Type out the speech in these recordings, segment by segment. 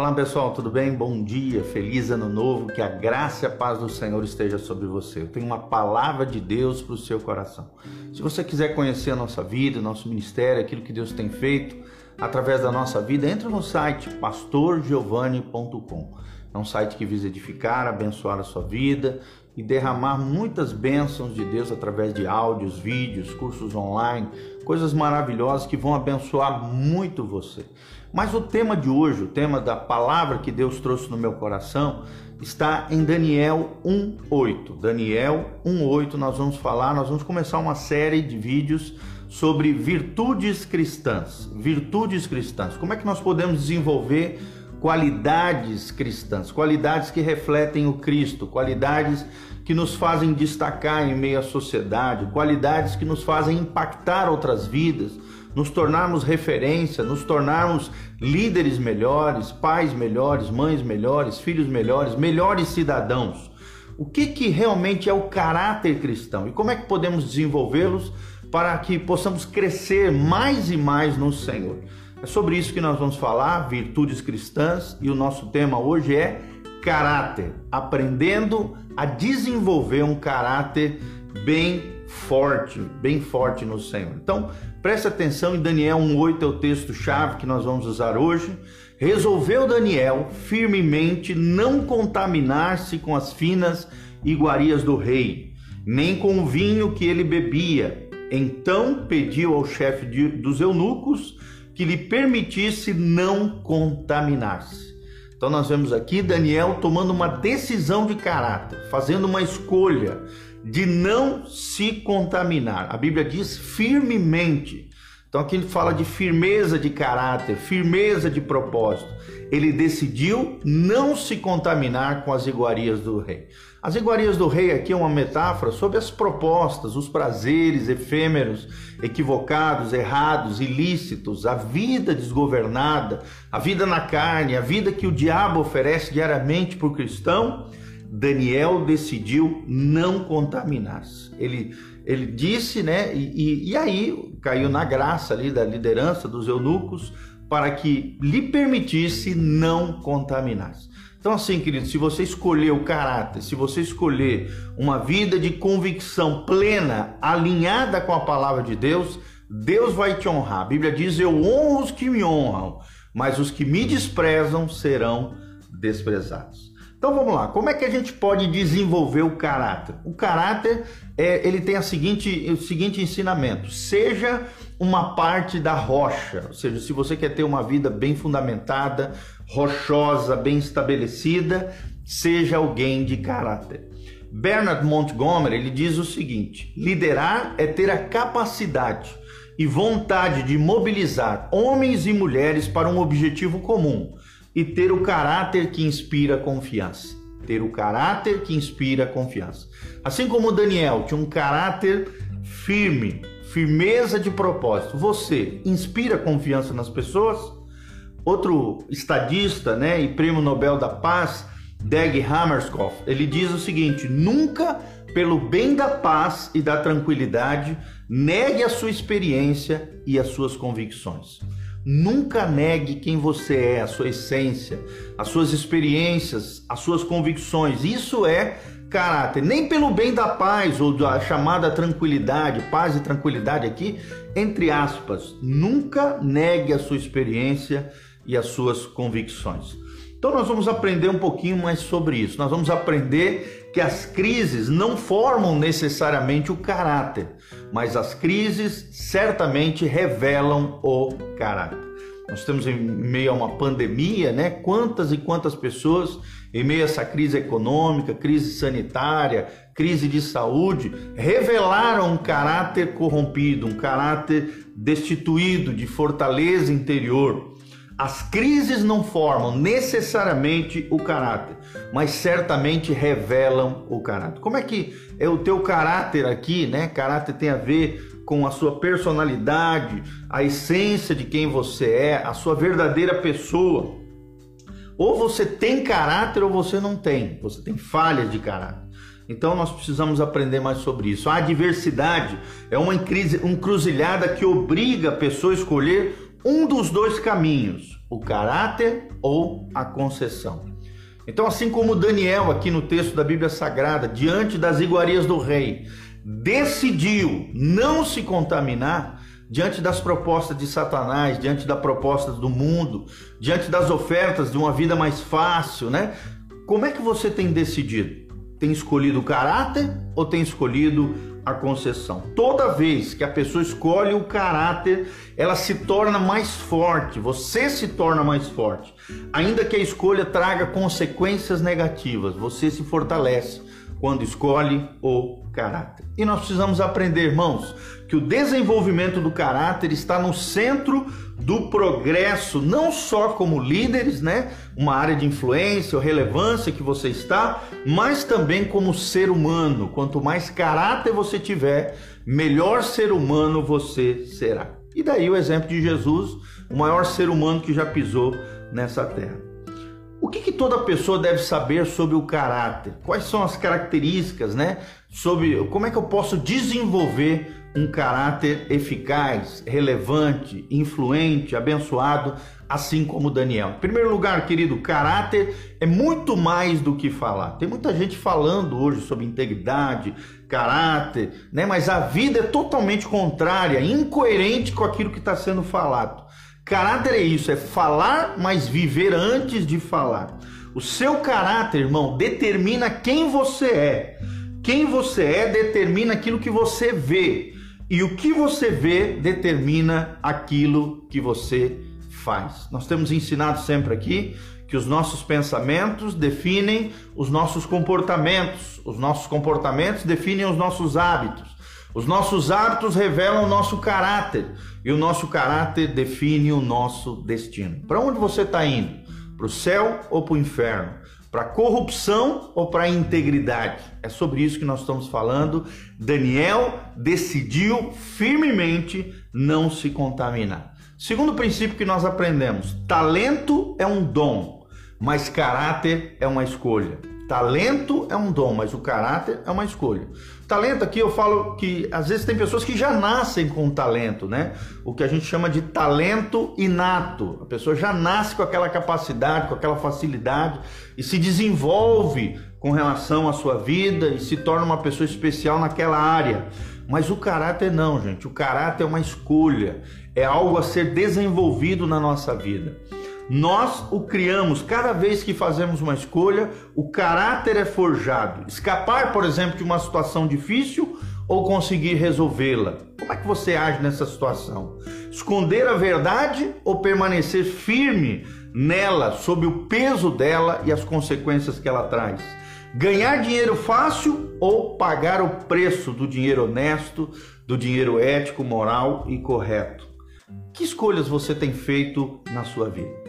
Olá pessoal, tudo bem? Bom dia, feliz ano novo, que a graça e a paz do Senhor esteja sobre você. Eu tenho uma palavra de Deus para o seu coração. Se você quiser conhecer a nossa vida, nosso ministério, aquilo que Deus tem feito através da nossa vida, entre no site pastorgiovanni.com. É um site que visa edificar, abençoar a sua vida e derramar muitas bênçãos de Deus através de áudios, vídeos, cursos online, coisas maravilhosas que vão abençoar muito você. Mas o tema de hoje, o tema da palavra que Deus trouxe no meu coração, está em Daniel 1:8. Daniel 1:8 nós vamos falar, nós vamos começar uma série de vídeos sobre virtudes cristãs. Virtudes cristãs. Como é que nós podemos desenvolver qualidades cristãs, qualidades que refletem o Cristo, qualidades que nos fazem destacar em meio à sociedade, qualidades que nos fazem impactar outras vidas, nos tornarmos referência, nos tornarmos líderes melhores, pais melhores, mães melhores, filhos melhores, melhores cidadãos. O que, que realmente é o caráter cristão e como é que podemos desenvolvê-los para que possamos crescer mais e mais no Senhor? É sobre isso que nós vamos falar, virtudes cristãs, e o nosso tema hoje é caráter, aprendendo a desenvolver um caráter bem forte, bem forte no Senhor. Então, preste atenção em Daniel 1:8 é o texto chave que nós vamos usar hoje. Resolveu Daniel firmemente não contaminar-se com as finas iguarias do rei, nem com o vinho que ele bebia. Então pediu ao chefe dos eunucos que lhe permitisse não contaminar-se. Então nós vemos aqui Daniel tomando uma decisão de caráter, fazendo uma escolha de não se contaminar. A Bíblia diz firmemente. Então aqui ele fala de firmeza de caráter, firmeza de propósito. Ele decidiu não se contaminar com as iguarias do rei. As iguarias do rei aqui é uma metáfora sobre as propostas, os prazeres efêmeros, equivocados, errados, ilícitos, a vida desgovernada, a vida na carne, a vida que o diabo oferece diariamente para o cristão. Daniel decidiu não contaminar-se. Ele, ele disse, né? E, e, aí caiu na graça ali da liderança dos eunucos para que lhe permitisse não contaminar-se. Então, assim, querido, se você escolher o caráter, se você escolher uma vida de convicção plena, alinhada com a palavra de Deus, Deus vai te honrar. A Bíblia diz: Eu honro os que me honram, mas os que me desprezam serão desprezados. Então vamos lá, como é que a gente pode desenvolver o caráter? O caráter é, ele tem a seguinte, o seguinte ensinamento: seja uma parte da rocha, ou seja, se você quer ter uma vida bem fundamentada, rochosa, bem estabelecida, seja alguém de caráter. Bernard Montgomery ele diz o seguinte: liderar é ter a capacidade e vontade de mobilizar homens e mulheres para um objetivo comum e ter o caráter que inspira confiança. Ter o caráter que inspira confiança. Assim como Daniel tinha um caráter firme, firmeza de propósito. Você inspira confiança nas pessoas? Outro estadista, né, e prêmio Nobel da Paz, Dag Hammarskjöld, ele diz o seguinte: nunca pelo bem da paz e da tranquilidade, negue a sua experiência e as suas convicções. Nunca negue quem você é, a sua essência, as suas experiências, as suas convicções. Isso é caráter, nem pelo bem da paz ou da chamada tranquilidade, paz e tranquilidade aqui, entre aspas, nunca negue a sua experiência e as suas convicções. Então nós vamos aprender um pouquinho mais sobre isso. Nós vamos aprender que as crises não formam necessariamente o caráter, mas as crises certamente revelam o caráter. Nós estamos em meio a uma pandemia, né? Quantas e quantas pessoas em meio a essa crise econômica, crise sanitária, crise de saúde, revelaram um caráter corrompido, um caráter destituído de fortaleza interior. As crises não formam necessariamente o caráter, mas certamente revelam o caráter. Como é que é o teu caráter aqui, né? Caráter tem a ver com a sua personalidade, a essência de quem você é, a sua verdadeira pessoa. Ou você tem caráter ou você não tem. Você tem falhas de caráter. Então nós precisamos aprender mais sobre isso. A adversidade é uma encruzilhada que obriga a pessoa a escolher um dos dois caminhos. o caráter ou a concessão. Então, assim como Daniel, aqui no texto da Bíblia Sagrada, diante das iguarias do rei, decidiu não se contaminar, diante das propostas de Satanás, diante das propostas do mundo, diante das ofertas de uma vida mais fácil, né? Como é que você tem decidido? Tem escolhido o caráter ou tem escolhido a concessão. Toda vez que a pessoa escolhe o caráter, ela se torna mais forte, você se torna mais forte. Ainda que a escolha traga consequências negativas, você se fortalece quando escolhe o caráter. E nós precisamos aprender, irmãos, que o desenvolvimento do caráter está no centro do progresso, não só como líderes, né, uma área de influência ou relevância que você está, mas também como ser humano. Quanto mais caráter você tiver, melhor ser humano você será. E daí o exemplo de Jesus, o maior ser humano que já pisou nessa terra. O que, que, toda pessoa deve saber sobre o caráter? Quais são as características, né? Sobre como é que eu posso desenvolver um caráter eficaz, relevante, influente, abençoado, assim como Daniel. Em primeiro lugar, querido, caráter é muito mais do que falar. Tem muita gente falando hoje sobre integridade, caráter, né? Mas a vida é totalmente contrária, incoerente com aquilo que está sendo falado. Caráter é isso, é falar, mas viver antes de falar. O seu caráter, irmão, determina quem você é. Quem você é determina aquilo que você vê. E o que você vê determina aquilo que você faz. Nós temos ensinado sempre aqui que os nossos pensamentos definem os nossos comportamentos, os nossos comportamentos definem os nossos hábitos. Os nossos hábitos revelam o nosso caráter e o nosso caráter define o nosso destino. Para onde você está indo? Para o céu ou para o inferno? Para corrupção ou para integridade? É sobre isso que nós estamos falando. Daniel decidiu firmemente não se contaminar. Segundo princípio que nós aprendemos: talento é um dom, mas caráter é uma escolha. Talento é um dom, mas o caráter é uma escolha. Talento aqui eu falo que às vezes tem pessoas que já nascem com talento, né? O que a gente chama de talento inato. A pessoa já nasce com aquela capacidade, com aquela facilidade e se desenvolve com relação à sua vida e se torna uma pessoa especial naquela área. Mas o caráter não, gente. O caráter é uma escolha, é algo a ser desenvolvido na nossa vida. Nós o criamos cada vez que fazemos uma escolha, o caráter é forjado. Escapar, por exemplo, de uma situação difícil ou conseguir resolvê-la. Como é que você age nessa situação? Esconder a verdade ou permanecer firme nela, sob o peso dela e as consequências que ela traz? Ganhar dinheiro fácil ou pagar o preço do dinheiro honesto, do dinheiro ético, moral e correto? Que escolhas você tem feito na sua vida?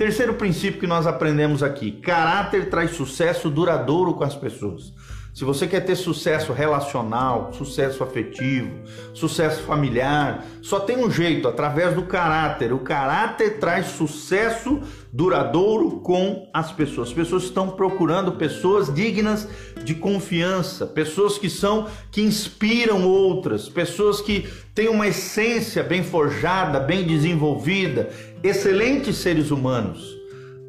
Terceiro princípio que nós aprendemos aqui: caráter traz sucesso duradouro com as pessoas. Se você quer ter sucesso relacional, sucesso afetivo, sucesso familiar, só tem um jeito, através do caráter. O caráter traz sucesso duradouro com as pessoas. As pessoas estão procurando pessoas dignas de confiança, pessoas que são que inspiram outras, pessoas que têm uma essência bem forjada, bem desenvolvida, excelentes seres humanos.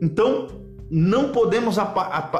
Então, não podemos é,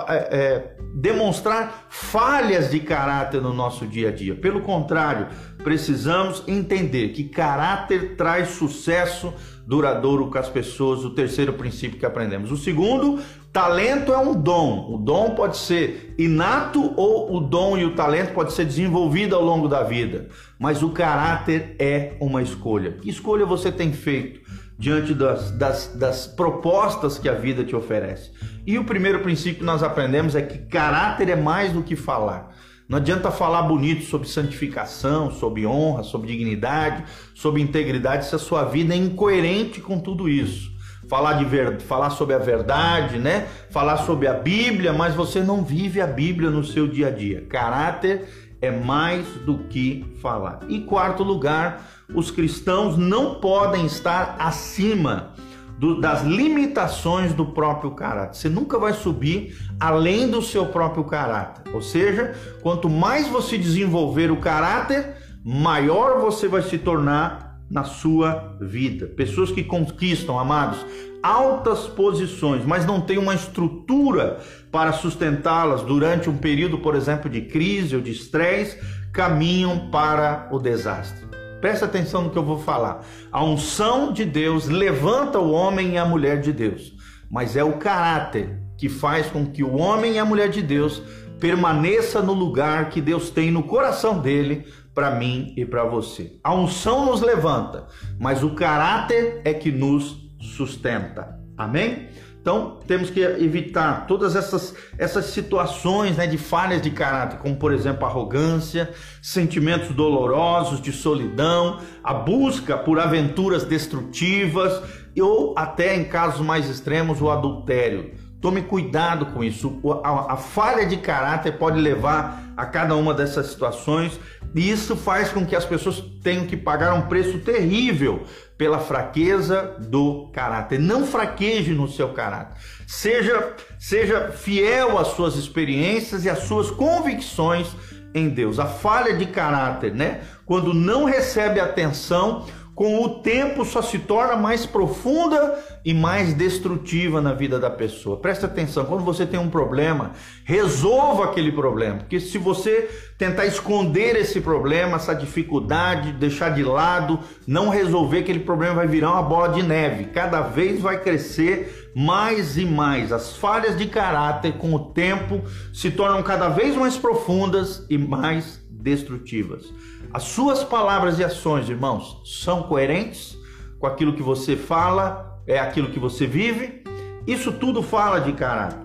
é, demonstrar falhas de caráter no nosso dia a dia. Pelo contrário, precisamos entender que caráter traz sucesso duradouro com as pessoas. O terceiro princípio que aprendemos. O segundo, talento é um dom. O dom pode ser inato ou o dom e o talento pode ser desenvolvido ao longo da vida. Mas o caráter é uma escolha. Que escolha você tem feito? Diante das, das, das, propostas que a vida te oferece. E o primeiro princípio que nós aprendemos é que caráter é mais do que falar. Não adianta falar bonito sobre santificação, sobre honra, sobre dignidade, sobre integridade, se a sua vida é incoerente com tudo isso. Falar, de ver... falar sobre a verdade, né? Falar sobre a Bíblia, mas você não vive a Bíblia no seu dia a dia. Caráter é mais do que falar. E quarto lugar, os cristãos não podem estar acima do, das limitações do próprio caráter. Você nunca vai subir além do seu próprio caráter. Ou seja, quanto mais você desenvolver o caráter, maior você vai se tornar na sua vida. Pessoas que conquistam, amados, altas posições, mas não têm uma estrutura para sustentá-las durante um período, por exemplo, de crise ou de estresse, caminham para o desastre. Presta atenção no que eu vou falar. A unção de Deus levanta o homem e a mulher de Deus, mas é o caráter que faz com que o homem e a mulher de Deus permaneça no lugar que Deus tem no coração dele para mim e para você. A unção nos levanta, mas o caráter é que nos sustenta. Amém? Então, temos que evitar todas essas, essas situações né, de falhas de caráter, como, por exemplo, arrogância, sentimentos dolorosos de solidão, a busca por aventuras destrutivas ou até, em casos mais extremos, o adultério. Tome cuidado com isso. A, a falha de caráter pode levar a cada uma dessas situações e isso faz com que as pessoas tenham que pagar um preço terrível pela fraqueza do caráter. Não fraqueje no seu caráter. Seja, seja fiel às suas experiências e às suas convicções em Deus. A falha de caráter, né? Quando não recebe atenção, com o tempo só se torna mais profunda e mais destrutiva na vida da pessoa. Presta atenção, quando você tem um problema, resolva aquele problema, porque se você tentar esconder esse problema, essa dificuldade, deixar de lado, não resolver aquele problema vai virar uma bola de neve, cada vez vai crescer mais e mais. As falhas de caráter com o tempo se tornam cada vez mais profundas e mais destrutivas. As suas palavras e ações, irmãos, são coerentes com aquilo que você fala, é aquilo que você vive? Isso tudo fala de caráter.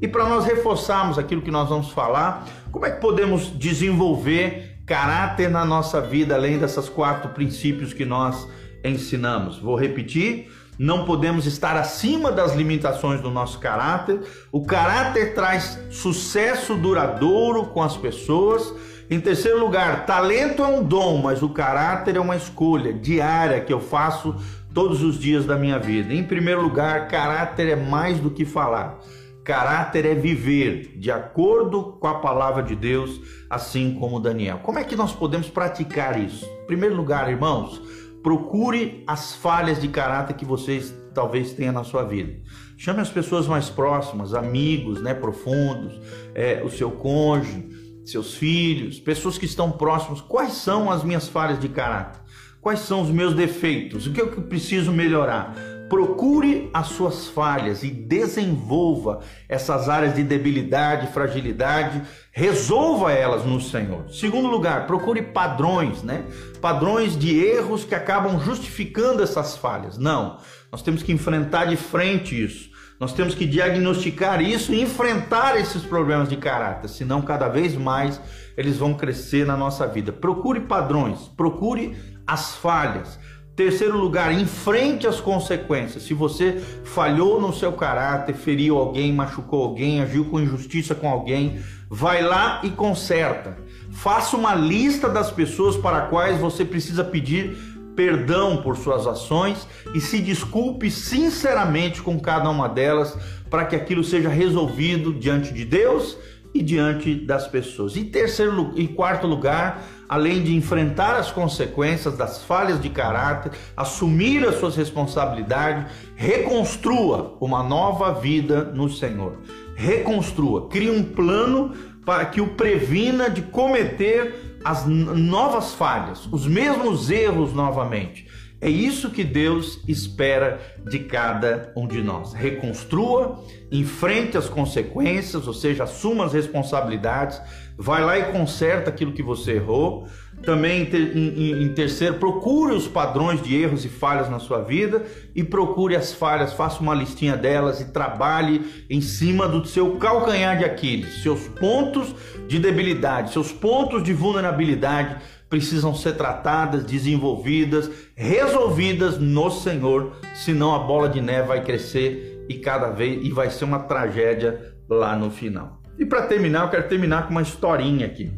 E para nós reforçarmos aquilo que nós vamos falar, como é que podemos desenvolver caráter na nossa vida, além dessas quatro princípios que nós ensinamos? Vou repetir: não podemos estar acima das limitações do nosso caráter. O caráter traz sucesso duradouro com as pessoas em terceiro lugar, talento é um dom, mas o caráter é uma escolha diária que eu faço todos os dias da minha vida. Em primeiro lugar, caráter é mais do que falar. Caráter é viver de acordo com a palavra de Deus, assim como Daniel. Como é que nós podemos praticar isso? Em primeiro lugar, irmãos, procure as falhas de caráter que vocês talvez tenham na sua vida. Chame as pessoas mais próximas, amigos, né, profundos, é, o seu cônjuge, seus filhos, pessoas que estão próximos, quais são as minhas falhas de caráter? Quais são os meus defeitos? O que eu preciso melhorar? Procure as suas falhas e desenvolva essas áreas de debilidade, fragilidade, resolva elas no Senhor. Segundo lugar, procure padrões, né? Padrões de erros que acabam justificando essas falhas. Não, nós temos que enfrentar de frente isso. Nós temos que diagnosticar isso e enfrentar esses problemas de caráter, senão cada vez mais eles vão crescer na nossa vida. Procure padrões, procure as falhas. Terceiro lugar, enfrente as consequências. Se você falhou no seu caráter, feriu alguém, machucou alguém, agiu com injustiça com alguém, vai lá e conserta. Faça uma lista das pessoas para quais você precisa pedir perdão por suas ações e se desculpe sinceramente com cada uma delas para que aquilo seja resolvido diante de Deus e diante das pessoas. E terceiro e quarto lugar, além de enfrentar as consequências das falhas de caráter, assumir as suas responsabilidades, reconstrua uma nova vida no Senhor. Reconstrua, crie um plano para que o previna de cometer as novas falhas, os mesmos erros novamente. É isso que Deus espera de cada um de nós. Reconstrua, enfrente as consequências, ou seja, assuma as responsabilidades, vai lá e conserta aquilo que você errou. Também, em, terceiro, procure os padrões de erros e falhas na sua vida e procure as falhas, faça uma listinha delas e trabalhe em cima do seu calcanhar de Aquiles, seus pontos de debilidade, seus pontos de vulnerabilidade precisam ser tratadas, desenvolvidas, resolvidas no Senhor, senão a bola de neve vai crescer e cada vez e vai ser uma tragédia lá no final. E para terminar, eu quero terminar com uma historinha aqui.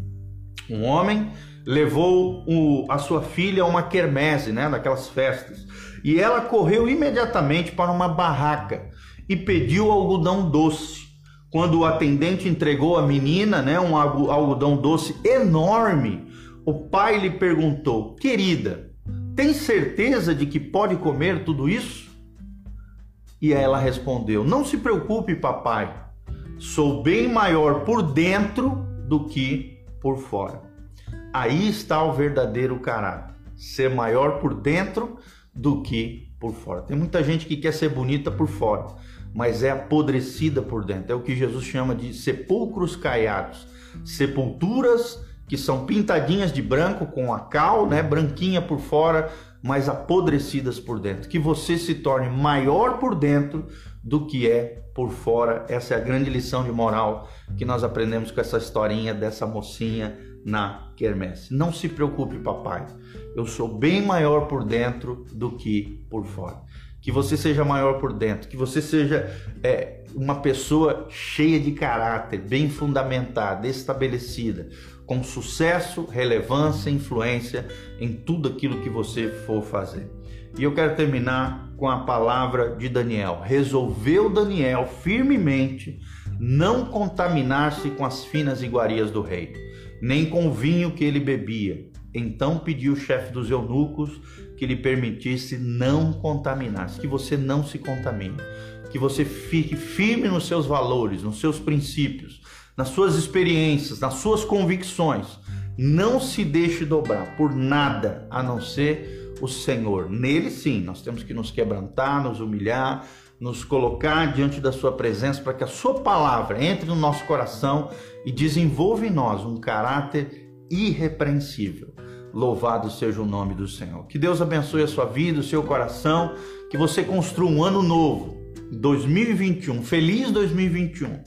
Um homem levou o, a sua filha a uma quermesse, né, daquelas festas, e ela correu imediatamente para uma barraca e pediu algodão doce. Quando o atendente entregou a menina, né, um algodão doce enorme, o pai lhe perguntou: "Querida, tem certeza de que pode comer tudo isso?" E ela respondeu: Não se preocupe, papai, sou bem maior por dentro do que por fora. Aí está o verdadeiro caráter: ser maior por dentro do que por fora. Tem muita gente que quer ser bonita por fora, mas é apodrecida por dentro. É o que Jesus chama de sepulcros caiados, sepulturas que são pintadinhas de branco com a cal, né, branquinha por fora, mas apodrecidas por dentro. Que você se torne maior por dentro do que é por fora. Essa é a grande lição de moral que nós aprendemos com essa historinha dessa mocinha na quermesse. Não se preocupe, papai. Eu sou bem maior por dentro do que por fora. Que você seja maior por dentro, que você seja é, uma pessoa cheia de caráter, bem fundamentada, estabelecida, com sucesso, relevância, influência em tudo aquilo que você for fazer. E eu quero terminar com a palavra de Daniel. Resolveu Daniel firmemente não contaminar-se com as finas iguarias do rei, nem com o vinho que ele bebia. Então pediu o chefe dos eunucos que lhe permitisse não contaminar-se, que você não se contamine, que você fique firme nos seus valores, nos seus princípios, nas suas experiências, nas suas convicções. Não se deixe dobrar por nada a não ser o Senhor. Nele sim, nós temos que nos quebrantar, nos humilhar, nos colocar diante da Sua presença para que a Sua palavra entre no nosso coração e desenvolva em nós um caráter irrepreensível. Louvado seja o nome do Senhor. Que Deus abençoe a sua vida, o seu coração, que você construa um ano novo, 2021, feliz 2021,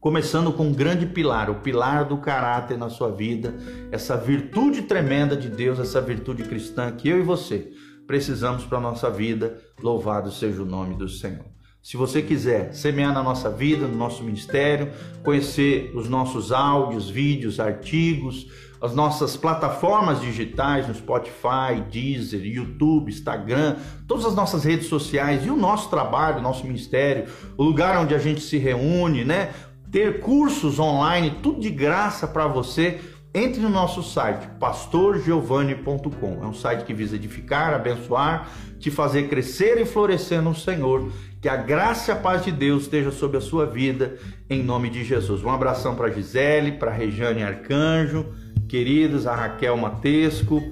começando com um grande pilar, o pilar do caráter na sua vida, essa virtude tremenda de Deus, essa virtude cristã que eu e você precisamos para a nossa vida. Louvado seja o nome do Senhor. Se você quiser semear na nossa vida, no nosso ministério, conhecer os nossos áudios, vídeos, artigos, as nossas plataformas digitais no Spotify, Deezer, YouTube, Instagram, todas as nossas redes sociais e o nosso trabalho, o nosso ministério, o lugar onde a gente se reúne, né? Ter cursos online, tudo de graça para você entre no nosso site pastorgiovanni.com. É um site que visa edificar, abençoar, te fazer crescer e florescer no Senhor. Que a graça e a paz de Deus esteja sobre a sua vida, em nome de Jesus. Um abração para Gisele, para Rejane Arcanjo, queridos, a Raquel Matesco,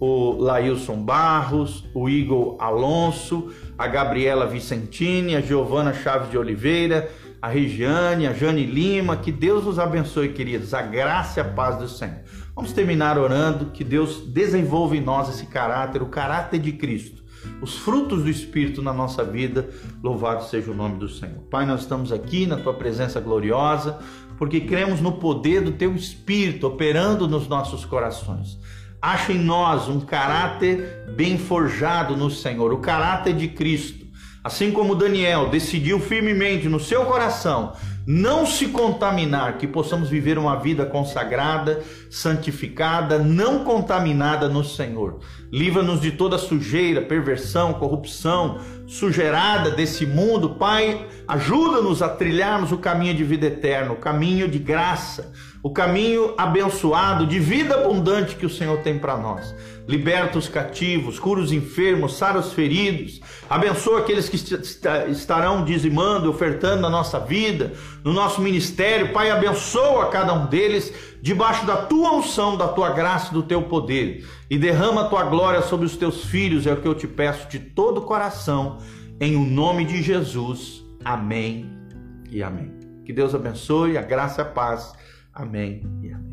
o Lailson Barros, o Igor Alonso, a Gabriela Vicentini, a Giovana Chaves de Oliveira, a Regiane, a Jane Lima, que Deus os abençoe, queridos, a graça e a paz do Senhor. Vamos terminar orando, que Deus desenvolva em nós esse caráter, o caráter de Cristo, os frutos do Espírito na nossa vida, louvado seja o nome do Senhor. Pai, nós estamos aqui na tua presença gloriosa, porque cremos no poder do teu Espírito operando nos nossos corações. Acha em nós um caráter bem forjado no Senhor, o caráter de Cristo Assim como Daniel decidiu firmemente no seu coração não se contaminar, que possamos viver uma vida consagrada, santificada, não contaminada no Senhor. Livra-nos de toda sujeira, perversão, corrupção, sujeirada desse mundo. Pai, ajuda-nos a trilharmos o caminho de vida eterna, o caminho de graça, o caminho abençoado, de vida abundante que o Senhor tem para nós. Liberta os cativos, cura os enfermos, sara os feridos, abençoa aqueles que estarão dizimando, ofertando na nossa vida, no nosso ministério. Pai, abençoa cada um deles debaixo da tua unção, da tua graça, do teu poder e derrama a tua glória sobre os teus filhos, é o que eu te peço de todo o coração, em o nome de Jesus. Amém e amém. Que Deus abençoe, a graça e a paz. Amém e amém.